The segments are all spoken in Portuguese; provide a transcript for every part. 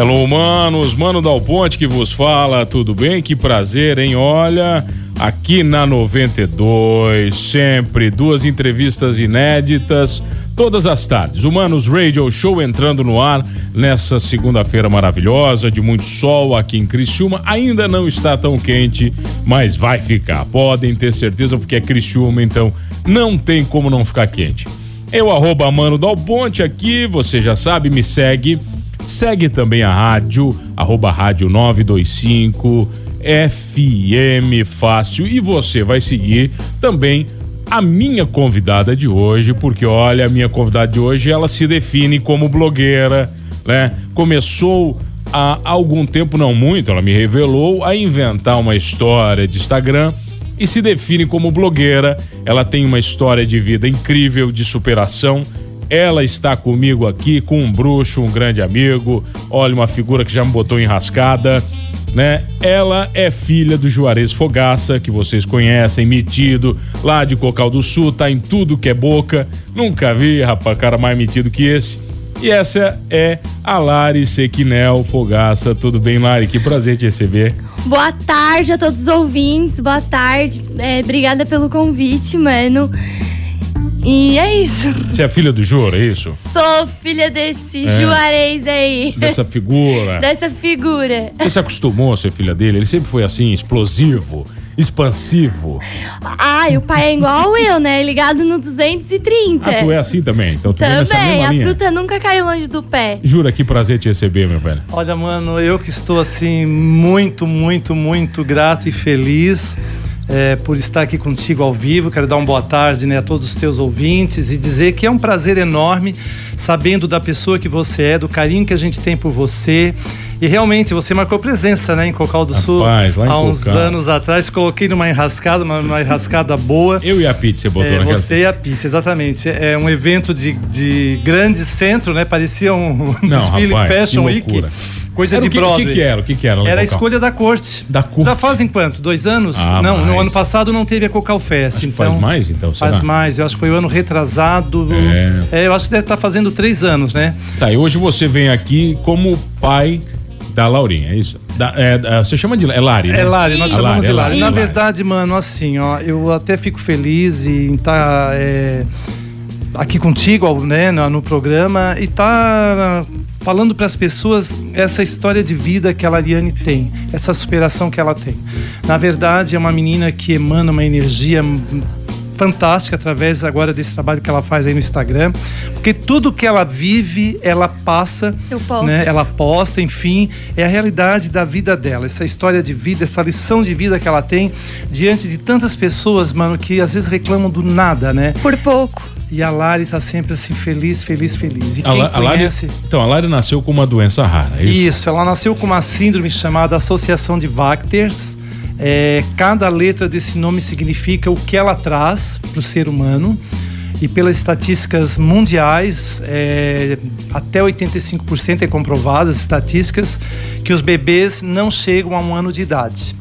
Hello, humanos, Mano Dal Ponte que vos fala, tudo bem? Que prazer, hein? Olha, aqui na 92, sempre duas entrevistas inéditas, todas as tardes. Humanos Radio Show entrando no ar nessa segunda-feira maravilhosa, de muito sol aqui em Criciúma. Ainda não está tão quente, mas vai ficar. Podem ter certeza, porque é Criciúma, então não tem como não ficar quente. Eu, arroba Mano Dal Ponte aqui, você já sabe, me segue. Segue também a rádio, arroba rádio 925 FM Fácil. E você vai seguir também a minha convidada de hoje, porque olha, a minha convidada de hoje, ela se define como blogueira, né? Começou há algum tempo, não muito, ela me revelou a inventar uma história de Instagram e se define como blogueira. Ela tem uma história de vida incrível, de superação ela está comigo aqui com um bruxo, um grande amigo. Olha, uma figura que já me botou enrascada, né? Ela é filha do Juarez Fogaça, que vocês conhecem, metido, lá de Cocal do Sul, tá em tudo que é boca. Nunca vi, rapaz, cara mais metido que esse. E essa é a Lari Sequinel Fogaça. Tudo bem, Lari? Que prazer te receber. Boa tarde a todos os ouvintes, boa tarde. É, obrigada pelo convite, mano. E é isso. Você é filha do Jura, é isso? Sou filha desse é. Juarez aí. Dessa figura. Dessa figura. Você se acostumou a ser filha dele? Ele sempre foi assim, explosivo, expansivo. Ai, o pai é igual eu, né? Ligado no 230. Ah, tu é assim também? Então tu também, a fruta nunca caiu longe do pé. Jura, que prazer te receber, meu velho. Olha, mano, eu que estou assim, muito, muito, muito grato e feliz é, por estar aqui contigo ao vivo. Quero dar uma boa tarde né, a todos os teus ouvintes e dizer que é um prazer enorme sabendo da pessoa que você é, do carinho que a gente tem por você. E realmente você marcou presença, né, em Cocal do Sul Rapaz, há uns Cocal. anos atrás. Coloquei numa enrascada, uma, uma enrascada boa. Eu e a Pete, você botou é, naquela. Você e a Pete, exatamente. É um evento de, de grande centro, né? Parecia um Não, desfile rapaz, Fashion Week coisa era de que, Broadway. O que, que, era? O que, que era? Era a escolha da corte. Da corte. Já fazem quanto? Dois anos? Ah, não, mais. no ano passado não teve a Cocal Fest. Acho então, faz mais, então? Será? Faz mais. Eu acho que foi o ano retrasado. É. é eu acho que deve estar fazendo três anos, né? Tá, e hoje você vem aqui como pai da Laurinha, é isso? Da, é, você chama de é Lari, né? É Lari, nós chamamos Lari, de Lari. É Lari. Na verdade, mano, assim, ó, eu até fico feliz em estar tá, é, aqui contigo, né, no, no programa e tá falando para as pessoas essa história de vida que a Lariane tem, essa superação que ela tem. Na verdade, é uma menina que emana uma energia fantástica através agora desse trabalho que ela faz aí no Instagram, porque tudo que ela vive, ela passa, né? Ela posta, enfim, é a realidade da vida dela, essa história de vida, essa lição de vida que ela tem diante de tantas pessoas, mano, que às vezes reclamam do nada, né? Por pouco. E a Lari tá sempre assim feliz, feliz, feliz. E a, quem a conhece... Lari, então a Lari nasceu com uma doença rara, é isso? Isso, ela nasceu com uma síndrome chamada Associação de Vacters é, cada letra desse nome significa o que ela traz para o ser humano. E pelas estatísticas mundiais, é, até 85% é comprovado as estatísticas que os bebês não chegam a um ano de idade.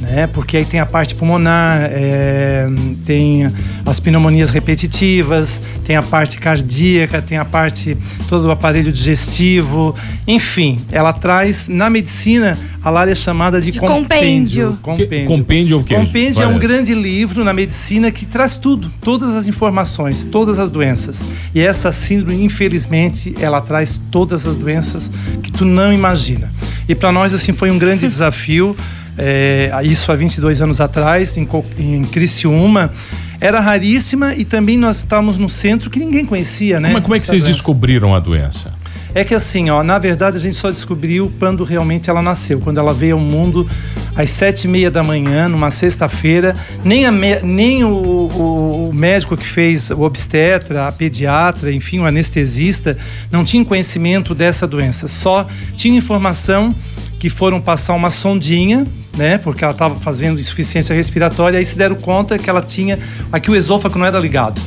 Né? Porque aí tem a parte pulmonar, é, tem as pneumonias repetitivas, tem a parte cardíaca, tem a parte todo o aparelho digestivo, enfim, ela traz na medicina a área é chamada de, De compêndio. compêndio. Que- compêndio é o quê? Compêndio é um grande livro na medicina que traz tudo, todas as informações, todas as doenças. E essa síndrome, infelizmente, ela traz todas as doenças que tu não imagina. E para nós assim foi um grande desafio. É, isso há 22 anos atrás, em, em Criciúma. Era raríssima e também nós estávamos no centro que ninguém conhecia, né? Como, é- como é que vocês doença. descobriram a doença? É que assim, ó, na verdade a gente só descobriu quando realmente ela nasceu, quando ela veio ao mundo às sete e meia da manhã, numa sexta-feira. Nem, a me- nem o, o- o médico que fez o obstetra, a pediatra, enfim, o anestesista, não tinha conhecimento dessa doença. Só tinha informação que foram passar uma sondinha, né? Porque ela estava fazendo insuficiência respiratória, aí se deram conta que ela tinha. Aqui o esôfago não era ligado.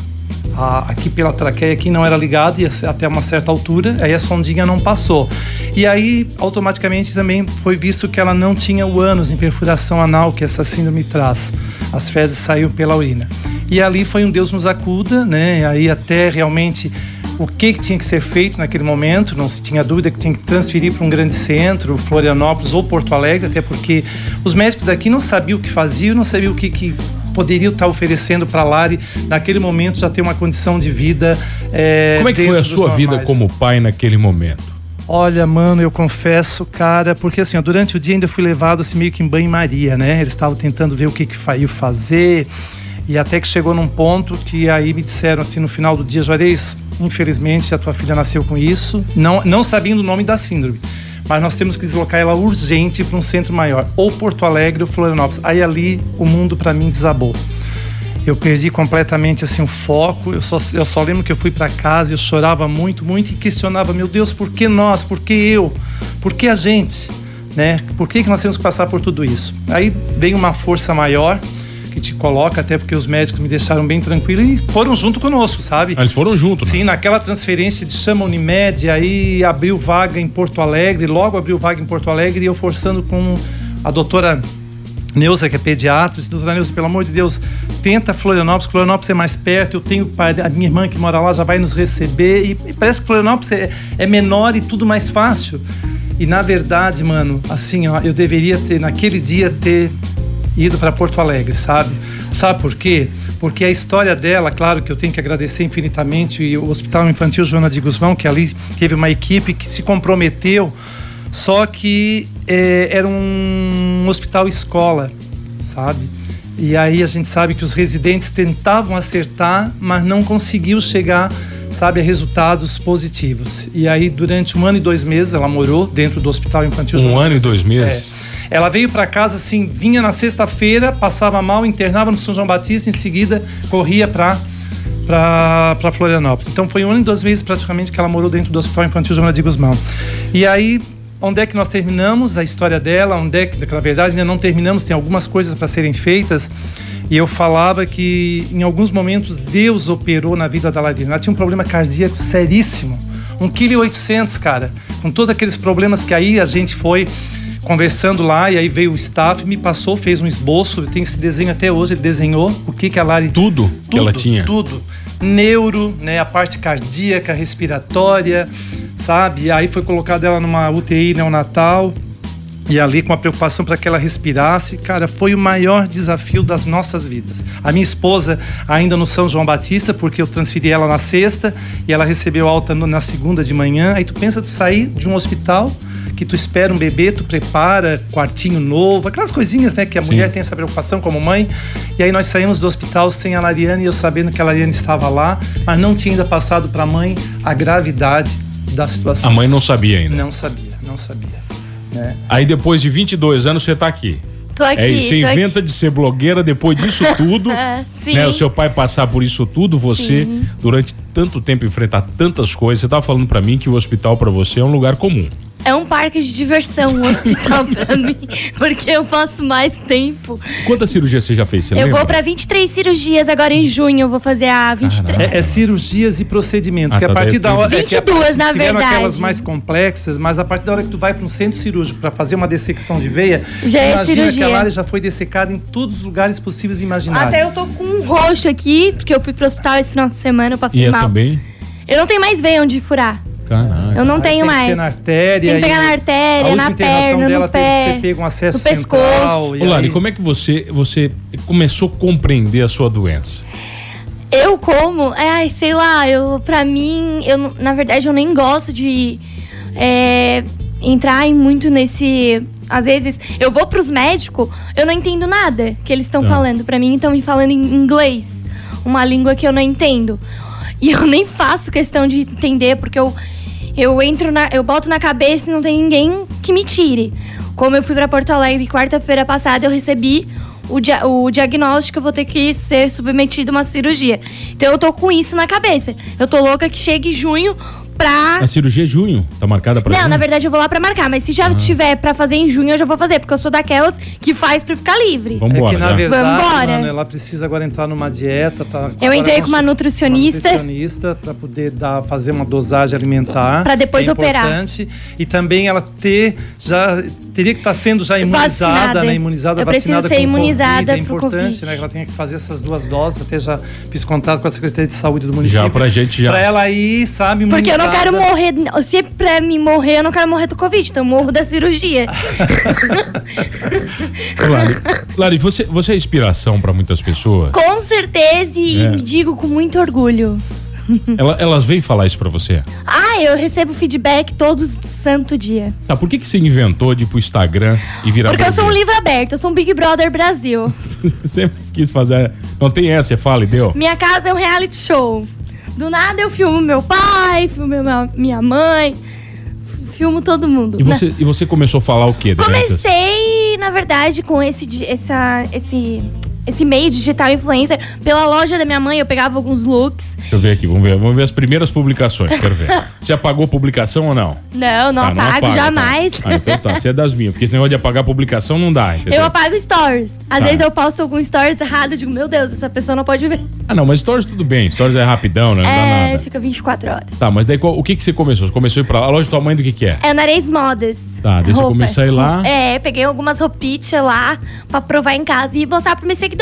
A- aqui pela traqueia aqui não era ligado e até uma certa altura, aí a sondinha não passou. E aí automaticamente também foi visto que ela não tinha o ânus em perfuração anal que essa síndrome traz. As fezes saíam pela urina. E ali foi um Deus nos acuda, né? Aí até realmente o que, que tinha que ser feito naquele momento, não se tinha dúvida que tinha que transferir para um grande centro, Florianópolis ou Porto Alegre, até porque os médicos daqui não sabiam o que faziam, não sabiam o que, que poderiam estar oferecendo para a Lari naquele momento já ter uma condição de vida. é, Como é que foi a sua vida normais. como pai naquele momento? Olha, mano, eu confesso, cara, porque assim, ó, durante o dia ainda fui levado assim meio que em banho-maria, né? Eles estavam tentando ver o que que fazer. E até que chegou num ponto que aí me disseram assim no final do dia, Juarez, infelizmente a tua filha nasceu com isso, não, não sabendo o nome da síndrome. Mas nós temos que deslocar ela urgente para um centro maior, ou Porto Alegre ou Florianópolis. Aí ali o mundo para mim desabou. Eu perdi completamente assim o foco. Eu só, eu só lembro que eu fui para casa, eu chorava muito, muito e questionava: meu Deus, por que nós? Por que eu? Por que a gente? Né? Por que, que nós temos que passar por tudo isso? Aí vem uma força maior que te coloca, até porque os médicos me deixaram bem tranquilo e foram junto conosco, sabe? Ah, Eles foram juntos, né? Sim, naquela transferência de chama Unimed, aí abriu vaga em Porto Alegre, logo abriu vaga em Porto Alegre e eu forçando com a doutora Neuza, que é pediatra, disse, doutora Neuza, pelo amor de Deus, tenta Florianópolis, Florianópolis é mais perto, eu tenho pai- a minha irmã que mora lá já vai nos receber e, e parece que Florianópolis é, é menor e tudo mais fácil. E na verdade, mano, assim, ó, eu deveria ter, naquele dia, ter ido para Porto Alegre, sabe? Sabe por quê? Porque a história dela, claro que eu tenho que agradecer infinitamente e o Hospital Infantil Joana de Guzmão, que ali teve uma equipe que se comprometeu, só que eh, era um hospital escola, sabe? E aí a gente sabe que os residentes tentavam acertar, mas não conseguiu chegar, sabe, a resultados positivos. E aí durante um ano e dois meses ela morou dentro do Hospital Infantil Um ano e dois meses. é. Ela veio para casa assim, vinha na sexta-feira, passava mal, internava no São João Batista, em seguida corria para para Florianópolis. Então foi um ano e dois meses praticamente que ela morou dentro do Hospital Infantil Joana de Guzmão. E aí, onde é que nós terminamos a história dela? Onde é que, na verdade, ainda não terminamos, tem algumas coisas para serem feitas. E eu falava que em alguns momentos Deus operou na vida da Larina. Ela tinha um problema cardíaco seríssimo. 1,8 kg, cara. Com todos aqueles problemas que aí a gente foi conversando lá e aí veio o staff, me passou, fez um esboço, tem esse desenho até hoje, ele desenhou o que que a Lari Tudo, que ela tinha. tudo. Neuro, né, a parte cardíaca, respiratória, sabe? E aí foi colocado ela numa UTI neonatal. E ali com a preocupação para que ela respirasse, cara, foi o maior desafio das nossas vidas. A minha esposa ainda no São João Batista, porque eu transferi ela na sexta e ela recebeu alta na segunda de manhã. Aí tu pensa tu sair de um hospital que tu espera um bebê, tu prepara quartinho novo, aquelas coisinhas, né, que a Sim. mulher tem essa preocupação como mãe. E aí nós saímos do hospital sem a Lariane e eu sabendo que a Lariane estava lá, mas não tinha ainda passado para a mãe a gravidade da situação. A mãe não sabia ainda. Não sabia, não sabia. Né? Aí depois de 22 anos você tá aqui. Tô aqui. é isso, você tô inventa de ser blogueira depois disso tudo. É, sim. né, o seu pai passar por isso tudo, você durante tanto tempo enfrentar tantas coisas. Você tava falando pra mim que o hospital pra você é um lugar comum. É um parque de diversão, um hospital pra mim, porque eu passo mais tempo. Quantas cirurgias você já fez? Você eu lembra? vou pra 23 cirurgias agora em junho, eu vou fazer a 23. É, é cirurgias e procedimentos. Ah, que a tá, partir da é hora. é que a- 22, na tiveram verdade. aquelas mais complexas, mas a partir da hora que tu vai para um centro cirúrgico para fazer uma dessecção de veia, Já é cirurgia. aquela área já foi dessecada em todos os lugares possíveis e imagináveis. Até eu tô com um roxo aqui, porque eu fui pro hospital esse final de semana, eu passei E é mal. também? Eu não tenho mais veia onde furar. Caraca. Eu não tenho tem que mais. ser na artéria. Tem que pegar na artéria, na perna, dela no teve que pé, ser pego um acesso no pescoço. central. e Ô, Lari, aí- como é que você, você começou a compreender a sua doença? Eu como, ai, sei lá, eu pra mim, eu na verdade eu nem gosto de é, entrar em muito nesse. Às vezes eu vou pros médicos, eu não entendo nada que eles estão Tá. falando. Pra mim estão me falando em inglês, uma língua que eu não entendo. E eu nem faço questão de entender, porque eu, eu entro na. Eu boto na cabeça e não tem ninguém que me tire. Como eu fui pra Porto Alegre quarta-feira passada, eu recebi o, dia- o diagnóstico, eu vou ter que ser submetido a uma cirurgia. Então eu tô com isso na cabeça. Eu tô louca que chegue junho pra. A cirurgia é junho? Tá marcada pra Não, junho? na verdade eu vou lá pra marcar, mas se já tiver pra fazer em junho, eu já vou fazer, porque eu sou daquelas que faz pra ficar livre. Vambora, é que na verdade, Vambora. mano, ela precisa agora entrar numa dieta, tá? Eu entrei com uma nutricionista. Uma nutricionista para poder dar, fazer uma dosagem alimentar. Pra depois é operar. Importante. E também ela ter já teria que estar sendo já imunizada, Vacinada. né? Imunizada, Eu preciso vacinada ser com o imunizada COVID. É importante, Covid. né? Que ela tenha que fazer essas duas doses. Até já fiz contato com a Secretaria de Saúde do município. Já pra gente já. Pra ela ir, sabe, Porque eu não quero imunizada. morrer. Se pra me morrer, eu não quero morrer do Covid, então eu morro da cirurgia. Lari, Lari, você, você é inspiração pra muitas pessoas? com certeza, e É. digo com muito orgulho. Ela- elas vêm falar isso pra você? Ah, eu recebo feedback todo santo dia. Tá, por que, que você inventou de ir pro Instagram e virar Porque eu sou um livro aberto, eu sou um Big Brother Brasil. Sempre quis fazer. Não tem essa, você fala e deu? Minha casa é um reality show. Do nada eu filmo meu pai, filmo minha, mãe, filmo todo mundo. E você, e você começou a falar o quê? essa- Comecei, na verdade, com esse, essa, esse, esse meio digital influencer. Pela loja da minha mãe, eu pegava alguns looks. Deixa eu ver aqui, vamos ver, vamos ver as primeiras publicações, quero ver. Você apagou publicação ou não? Não, não Ah, apago, apaga, tá. jamais. Ah, então tá, você é das minhas, porque esse negócio de apagar publicação não dá, entendeu? Eu apago stories. Às Tá. vezes eu posto algum stories errado, eu digo, meu Deus, essa pessoa não pode ver. Ah, não, mas stories tudo bem, stories é rapidão, né? Não dá é, nada. fica 24 horas. Tá, mas daí o que que você começou? Você começou a ir pra lá, a loja da sua mãe do que que é? É Nareis Modas. Tá, você Roupa. começou a ir lá. É, peguei algumas roupitas lá pra provar em casa e mostrar pros meus seguidores.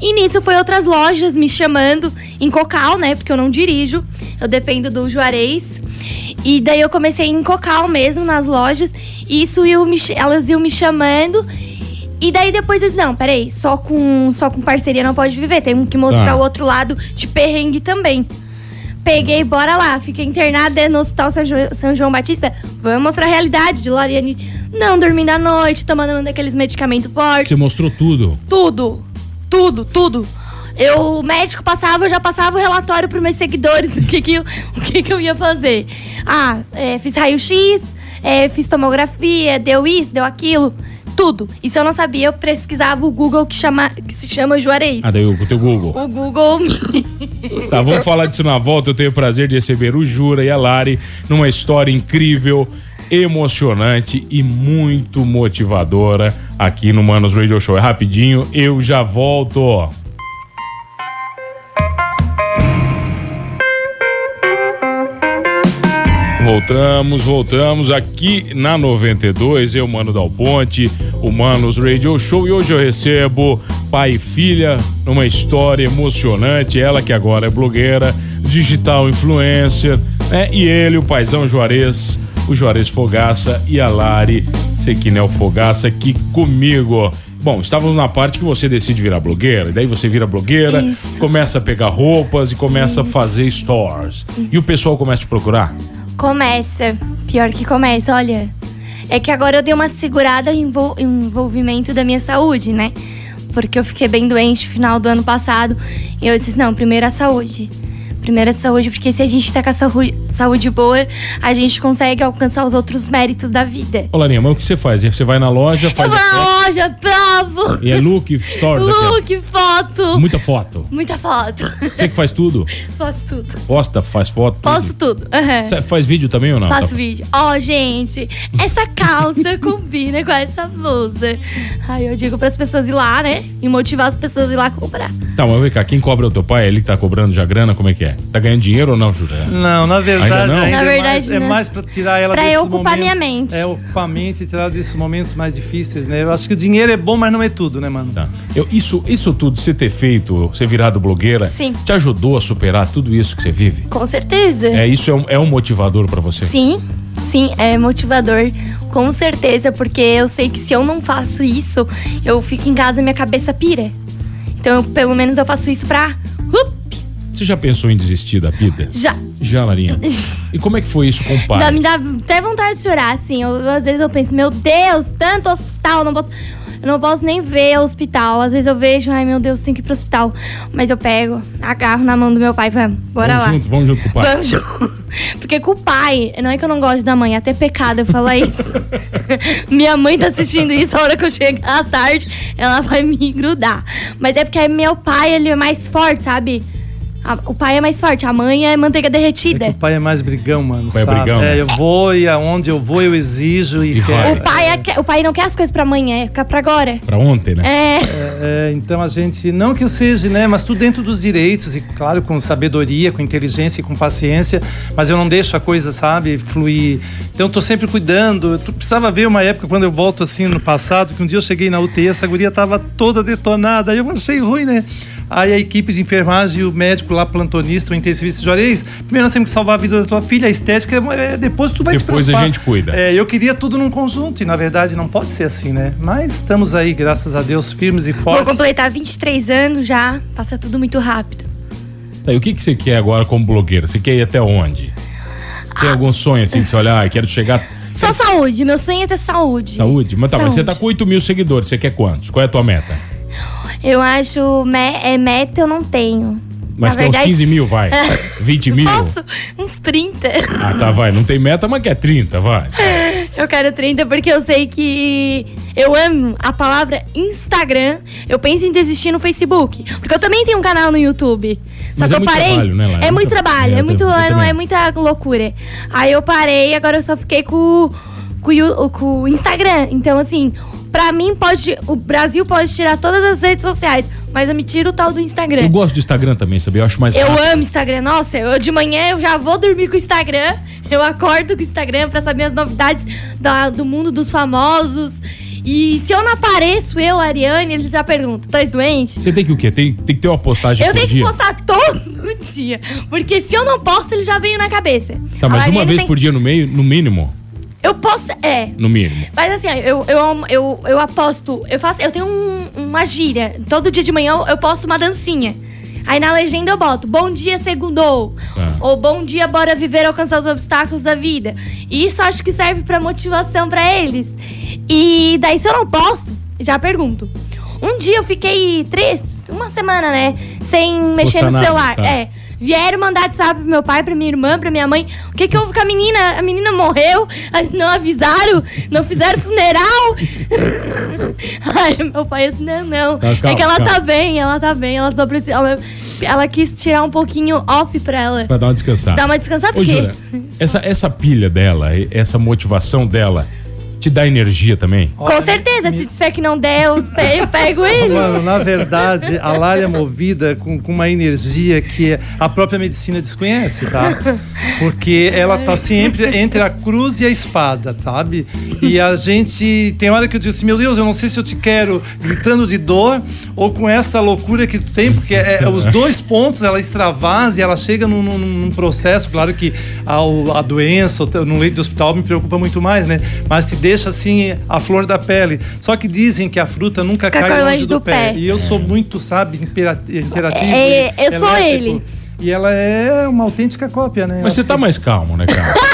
E nisso foi outras lojas me chamando em Cocal, né? Porque eu não dirijo, eu dependo do Juarez. E daí eu comecei em Cocal mesmo, nas lojas. E isso iam me elas iam me chamando. E daí depois eles, não, peraí, só com, só com parceria não pode viver. Tem que mostrar Tá. o outro lado de perrengue também. Peguei, bora lá. Fiquei internada no Hospital São, Jo- São João Batista. Vamos mostrar a realidade de Lariane. Não dormindo à noite, tomando daqueles medicamentos fortes. Você mostrou tudo. Tudo. Tudo, tudo. Eu, o médico passava, eu já passava o relatório para meus seguidores o que, que, eu, o que, que eu ia fazer. Ah, é, fiz raio-x, é, fiz tomografia, deu isso, deu aquilo. Tudo. E se eu não sabia, eu pesquisava o Google que, chama, que se chama Juarez. Ah, daí o teu Google. O Google Tá, vamos falar disso na volta. Eu tenho o prazer de receber o Jura e a Lari numa história incrível, emocionante e muito motivadora aqui no Manos Radio Show. É rapidinho, eu já volto. Voltamos, voltamos aqui na 92, eu, Mano Dal Ponte, o Manos Radio Show e hoje eu recebo pai e filha numa história emocionante, ela que agora é blogueira, digital influencer, né? E ele, o paizão Juarez, o Juarez Fogaça e a Lari Sequinel Fogaça aqui comigo. Bom, estávamos na parte que você decide virar blogueira, e daí você vira blogueira, Isso. começa a pegar roupas e começa a fazer stores. E o pessoal começa a te procurar? Começa. Pior que começa, olha. É que agora eu dei uma segurada em envolvimento da minha saúde, né? Porque eu fiquei bem doente no final do ano passado. E eu disse, não, primeiro a saúde. Primeiro a saúde, porque se a gente tá com a, saúde, saúde boa, a gente consegue alcançar os outros méritos da vida. Ô, Larinha, mas o que você faz? Você vai na loja, faz Eu vou foto. na loja, provo. E é look, stories aqui. Look, foto. Muita foto. Muita foto. Você que faz tudo? Posto tudo. Posta, faz foto. Posto tudo. Você faz vídeo também ou não? Faço Tá- vídeo. Ó, gente, essa calça combina com essa blusa. Aí eu digo pras pessoas ir lá, né? E motivar as pessoas a ir lá comprar. Tá, mas vem cá, quem cobra é o teu pai? Ele que tá cobrando já grana? Como é que é? Tá ganhando dinheiro ou não, Júlia? Não, na verdade, Ainda não? ainda Na é verdade, mais, é não. mais pra tirar ela Pra desses eu ocupar momentos, minha mente. É, ocupar a mente e tirar desses momentos mais difíceis, né? Eu acho que o dinheiro é bom, mas não é tudo, né, mano? Tá. Eu, isso, isso tudo, você ter feito, você virado blogueira, Sim. te ajudou a superar tudo isso que você vive? Com certeza. É, isso é um, é um motivador pra você? Sim, sim, é motivador. Com certeza, porque eu sei que se eu não faço isso, eu fico em casa e minha cabeça pira. Então, eu, pelo menos eu faço isso pra. Você já pensou em desistir da vida? já. Já, Larinha. E como é que foi isso com o pai? Dá, me dá até vontade de chorar, assim. Eu- às vezes eu penso, meu Deus, tanto hospital, não posso. Eu não posso nem ver o hospital. Às vezes eu vejo, ai meu Deus, tenho que ir pro hospital. Mas eu pego, agarro na mão do meu pai, vamos, bora vamos lá. junto, vamos junto com o pai. Vamos junto. Porque com o pai, não é que eu não gosto da mãe, é até pecado eu falar isso. Minha mãe tá assistindo isso, a hora que eu chegar à tarde, ela vai me grudar. Mas é porque meu pai, ele é mais forte, sabe? A- o pai é mais forte, a mãe é manteiga É derretida. que o pai é mais brigão, mano. pai é sabe? brigão, É, né? eu vou e aonde eu vou eu exijo e, E vai. O pai, é- o pai não quer as coisas pra amanhã, é pra agora. Pra ontem, né? É. É, então a gente, não que eu seja, né, mas tudo dentro dos direitos e claro com sabedoria, com inteligência e com paciência, mas eu não deixo a coisa, sabe, fluir. Então eu tô sempre cuidando. Tu precisava ver uma época quando eu volto assim no passado, que um dia eu cheguei na UTI, essa guria tava toda detonada, aí eu achei ruim, né? Aí a equipe de enfermagem e o médico lá, plantonista, o intensivista, Juarez, primeiro nós temos que salvar a vida da tua filha, a estética, é, depois tu vai te Depois a gente cuida. É, eu queria tudo num conjunto e na verdade não pode ser assim, né? Mas estamos aí, graças a Deus, firmes e Vou fortes. completar 23 anos já, passa tudo muito rápido. Tá, e o que, que você quer agora como blogueira? Você quer ir até onde? Tem algum sonho assim de você olhar, ah, quero chegar. Só saúde, meu sonho é ter saúde. Saúde? Mas tá, mas você tá Saúde. com 8 mil seguidores, você quer quantos? Qual é a tua meta? Eu acho, me, é, meta eu não tenho. Mas Na quer uns verdade, 15 mil, vai. 20 mil? Posso? Uns 30. Ah, tá, vai. Não tem meta, mas quer 30, vai. Eu quero 30 porque eu sei que eu amo a palavra Instagram. Eu penso em desistir no Facebook. Porque eu também tenho um canal no YouTube. Só Mas que é eu muito parei. trabalho, né, Lara? É É muito trabalho, é, é, muito, eu é, é muita loucura. Aí eu parei, agora eu só fiquei com, com, com o Instagram. Então, assim, pra mim pode. O Brasil pode tirar todas as redes sociais, mas eu me tiro o tal do Instagram. Eu gosto do Instagram também, sabia? Eu acho mais Eu rápido. amo Instagram. Nossa, eu de manhã eu já vou dormir com o Instagram. Eu acordo com o Instagram pra saber as novidades da- do mundo dos famosos. E se eu não apareço, eu, Ariane, eles já perguntam: tá doente? Você tem que o quê? Tem, tem que ter uma postagem Eu por tenho dia? que postar todo dia. Porque se eu não posto, ele já veio na cabeça. Tá, mas uma vez tem- por dia no meio, no mínimo. Eu posto. É. No mínimo. Mas assim, eu, eu, eu, eu aposto, eu faço, eu tenho um- uma gíria. Todo dia de manhã eu, eu posto uma dancinha. Aí na legenda eu boto, bom dia, segundou. Tá. Ou bom dia, bora viver, alcançar os obstáculos da vida. E isso acho que serve pra motivação pra eles. E daí se eu não posto, já pergunto. Um dia eu fiquei três, uma semana, né? Sem mexer Postar no nada, celular. tá. É. Vieram mandar WhatsApp pro meu pai, pra minha irmã, pra minha mãe. O que que houve com a menina? A menina morreu? Não avisaram? Não fizeram funeral? Ai, meu pai disse, não, não. Tá, calma, é que ela calma. tá bem, ela tá bem. Ela só precisa... Ela, ela quis tirar um pouquinho off pra ela. Pra dar uma descansada. Dar uma descansada, Ô, porque... Júlia, essa, essa pilha dela, essa motivação dela, te dá energia também? Com certeza, se disser que não der, eu eu pego ele. Mano, na verdade, a Lara é movida com, com uma energia que a própria medicina desconhece, tá? Porque ela tá sempre entre a cruz e a espada, sabe? E a gente. Tem hora que eu digo assim, meu Deus, eu não sei se eu te quero gritando de dor ou com essa loucura que tu tem, porque é, é os dois pontos ela extravasa e ela chega num, num- num processo, claro que a, a doença ou no leito do hospital me preocupa muito mais, né? Mas te deixa assim a flor da pele. Só que dizem que a fruta nunca Fica cai longe longe do, do pé. pé. E eu sou muito, sabe, impera- imperativo. É, e eu sou elétrico. ele. E ela é uma autêntica cópia, né? Mas você tá que- mais calmo, né, cara?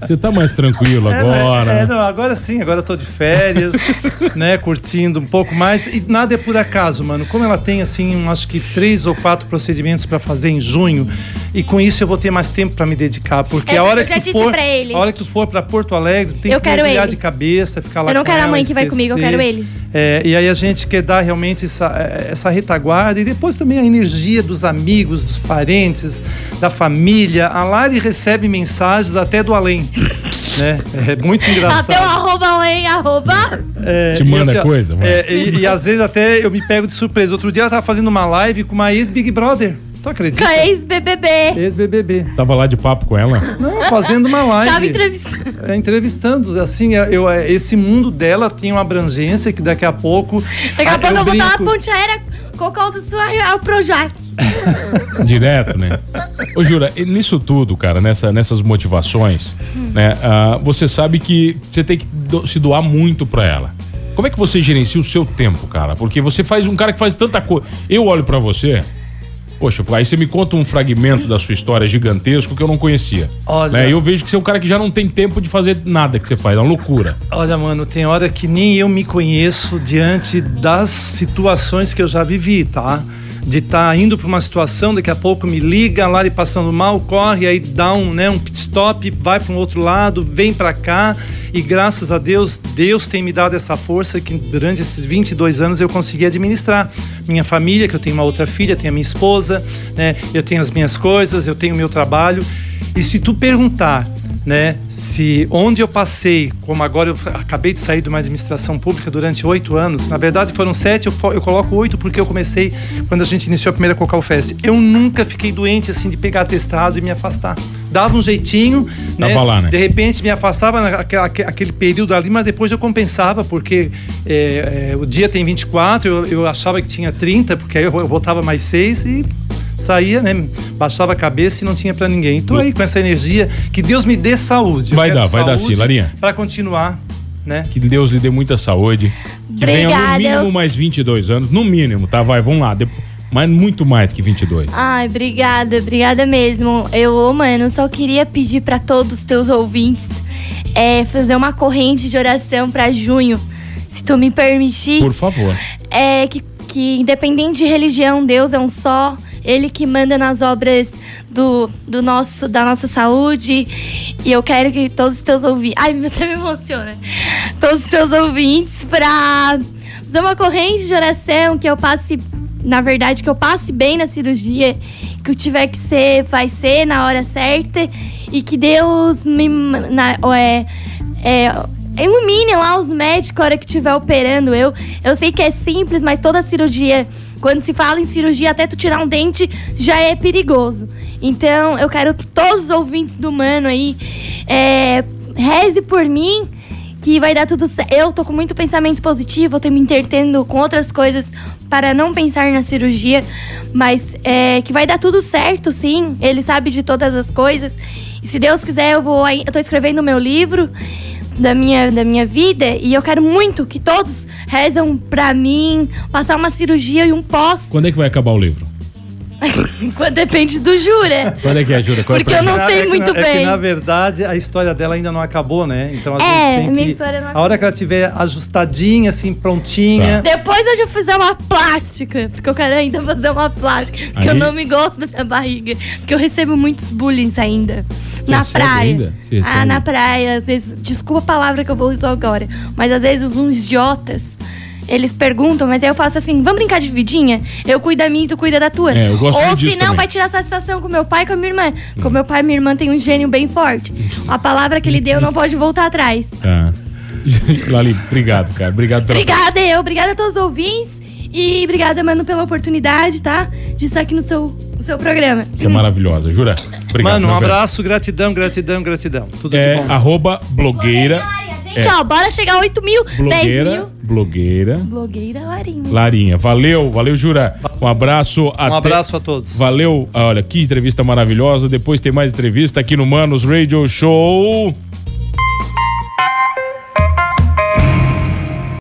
Você tá mais tranquilo É, agora. É, não, agora sim, agora eu tô de férias, né, curtindo um pouco mais. E nada é por acaso, mano. Como ela tem, assim, um, acho que três ou quatro procedimentos pra fazer em junho, e com isso eu vou ter mais tempo pra me dedicar. Porque É, a hora que tu for. A hora que tu for pra Porto Alegre, tem Eu que mergulhar de cabeça, ficar lá Eu não com quero a ela, mãe que vai comigo, eu quero ele. É, e aí a gente quer dar realmente essa, essa retaguarda e depois também a energia dos amigos, dos parentes, da família. A Lari recebe mensagens até do além. né? É muito engraçado. Até o arroba além, arroba. É, Te manda coisa, mano. é, e, e às vezes até eu me pego de surpresa. Outro dia ela tava fazendo uma live com uma ex-Big Brother. Tu acredita? Com a ex-BBB. Ex-BBB. Tava lá de papo com ela. Não, fazendo uma live. Tava entrevistando. É, entrevistando. Assim, eu, eu- esse mundo dela tem uma abrangência que daqui a pouco. Daqui a pouco eu vou dar uma ponte aérea com o colo do sua ao Projac. Direto, né? Ô, Jura, nisso tudo, cara, nessa, nessas motivações, né? ah, você sabe que você tem que do- se doar muito pra ela. Como é que você gerencia o seu tempo, cara? Porque você faz um cara que faz tanta coisa. Eu olho pra você. Poxa, aí você me conta um fragmento da sua história gigantesco que eu não conhecia. Olha. Né? Eu vejo que você é um cara que já não tem tempo de fazer nada que você faz, é uma loucura. Olha, mano, tem hora que nem eu me conheço diante das situações que eu já vivi, tá? De estar indo para uma situação, daqui a pouco me liga, lá e passando mal, corre, aí dá um, né, um pit stop, vai para um outro lado, vem para cá. E graças a Deus, Deus tem me dado essa força que durante esses 22 anos eu consegui administrar. Minha família, que eu tenho uma outra filha, tenho a minha esposa, né? Eu tenho as minhas coisas, eu tenho o meu trabalho. E se tu perguntar né? Se onde eu passei, como agora eu acabei de sair de uma administração pública durante oito anos, na verdade foram sete, eu, eu coloco oito porque eu comecei quando a gente iniciou a primeira Cocal Fest. Eu nunca fiquei doente assim de pegar atestado e me afastar. Dava um jeitinho, né? Lá, né? De repente me afastava naquela- aque- aquele período ali, mas depois eu compensava, porque é, é, o dia tem 24, eu, eu achava que tinha 30, porque aí eu, eu botava mais seis e saía, né? Baixava a cabeça e não tinha pra ninguém. Tô aí com essa energia, que Deus me dê saúde. Eu Vai dar, vai dar sim, Larinha. Pra continuar, né? Que Deus lhe dê muita saúde. Que venha no Obrigada. mínimo mais 22 anos. No mínimo, tá? Vai, vamos lá. Depo- Mas muito mais que 22. Ai, obrigada, obrigada mesmo. Eu, mano, só queria pedir pra todos os teus ouvintes é, fazer uma corrente de oração pra junho. Se tu me permitir. Por favor. é que, que independente de religião, Deus é um só. Ele que manda nas obras do, do nosso, da nossa saúde. E eu quero que todos os teus ouvintes. Ai, até me emociona. Todos os teus ouvintes pra fazer uma corrente de oração que eu passe. Na verdade, que eu passe bem na cirurgia. Que o tiver que ser, vai ser na hora certa. E que Deus me. Na, é, é, ilumine lá os médicos a hora que estiver operando eu. Eu sei que é simples, mas toda cirurgia, quando se fala em cirurgia, até tu tirar um dente já é perigoso. Então, eu quero que todos os ouvintes do Mano aí é, reze por mim, que vai dar tudo certo. Eu tô com muito pensamento positivo, eu tô me entretendo com outras coisas para não pensar na cirurgia, mas é, que vai dar tudo certo, sim. Ele sabe de todas as coisas. E se Deus quiser, eu vou. Eu tô escrevendo o meu livro da minha, da minha vida e eu quero muito que todos rezam pra mim passar uma cirurgia e um pós. Quando é que vai acabar o livro? Quando depende do Jura. Quando é que é, Jura? Qual é Porque eu não sei é que muito na, É que bem. na verdade a história dela ainda não acabou, né? Então às É, vezes tem minha que. história não A hora que ela tiver ajustadinha, assim, prontinha. Depois eu já fizer uma plástica, porque eu quero ainda fazer uma plástica, porque Aí- eu não me gosto da minha barriga, porque eu recebo muitos bullying ainda. Você na praia. ainda? Você? Ah, na praia, às vezes, desculpa a palavra que eu vou usar agora, mas às vezes uns idiotas, eles perguntam, mas aí eu faço assim, vamos brincar de vidinha? Eu cuido da minha e tu cuida da tua. É, eu gosto Ou se não, vai tirar satisfação com meu pai e com a minha irmã. Com meu pai e minha irmã tem um gênio bem forte. A palavra que ele deu não pode voltar atrás. Tá. Lali, obrigado, cara. Obrigado pela. Obrigada, eu. Obrigada a todos os ouvintes. E obrigada, mano, pela oportunidade, tá? De estar aqui no seu, no seu programa. Você é maravilhosa, Jura? Obrigado. Mano, um abraço, gratidão, gratidão, gratidão. Tudo É de bom. arroba blogueira. Gente, ó, bora chegar a 8 mil, 10 Blogueira. mil. Blogueira. Blogueira Larinha. Larinha. Valeu, valeu, Jura. Um abraço. Um abraço a todos. Valeu. Olha, que entrevista maravilhosa. Depois tem mais entrevista aqui no Manos Radio Show.